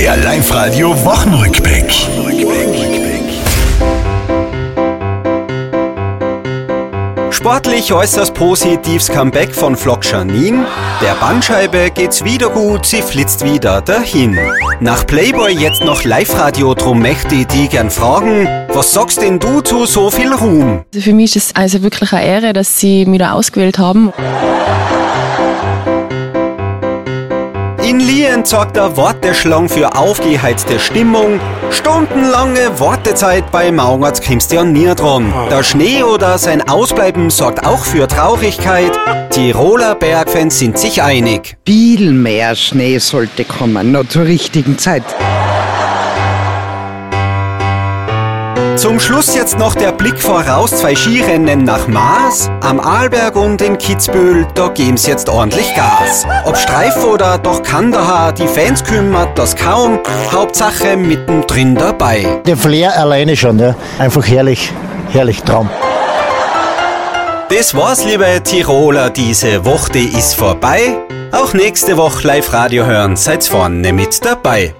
Der Live-Radio Wochenrückblick. Sportlich äußerst positives Comeback von Flock Janine. Der Bandscheibe geht's wieder gut, sie flitzt wieder dahin. Nach Playboy jetzt noch Live-Radio, drum möchte ich die gern fragen, was sagst denn du zu so viel Ruhm? Also für mich ist es also wirklich eine Ehre, dass Sie mich da ausgewählt haben. In Lien sorgt der Warteschlang für aufgeheizte Stimmung. Stundenlange Wartezeit bei Mauerts kommst ja nie dran. Der Schnee oder sein Ausbleiben sorgt auch für Traurigkeit. Tiroler Bergfans sind sich einig. Viel mehr Schnee sollte kommen, noch zur richtigen Zeit. Zum Schluss jetzt noch der Blick voraus, zwei Skirennen nach Maas. Am Arlberg und in Kitzbühel, da geben's jetzt ordentlich Gas. Ob Streif oder doch Kandahar, die Fans kümmert das kaum. Hauptsache mittendrin dabei. Der Flair alleine schon, ja. Einfach herrlich, herrlich Traum. Das war's, liebe Tiroler, diese Woche ist vorbei. Auch nächste Woche Live-Radio hören, seid vorne mit dabei.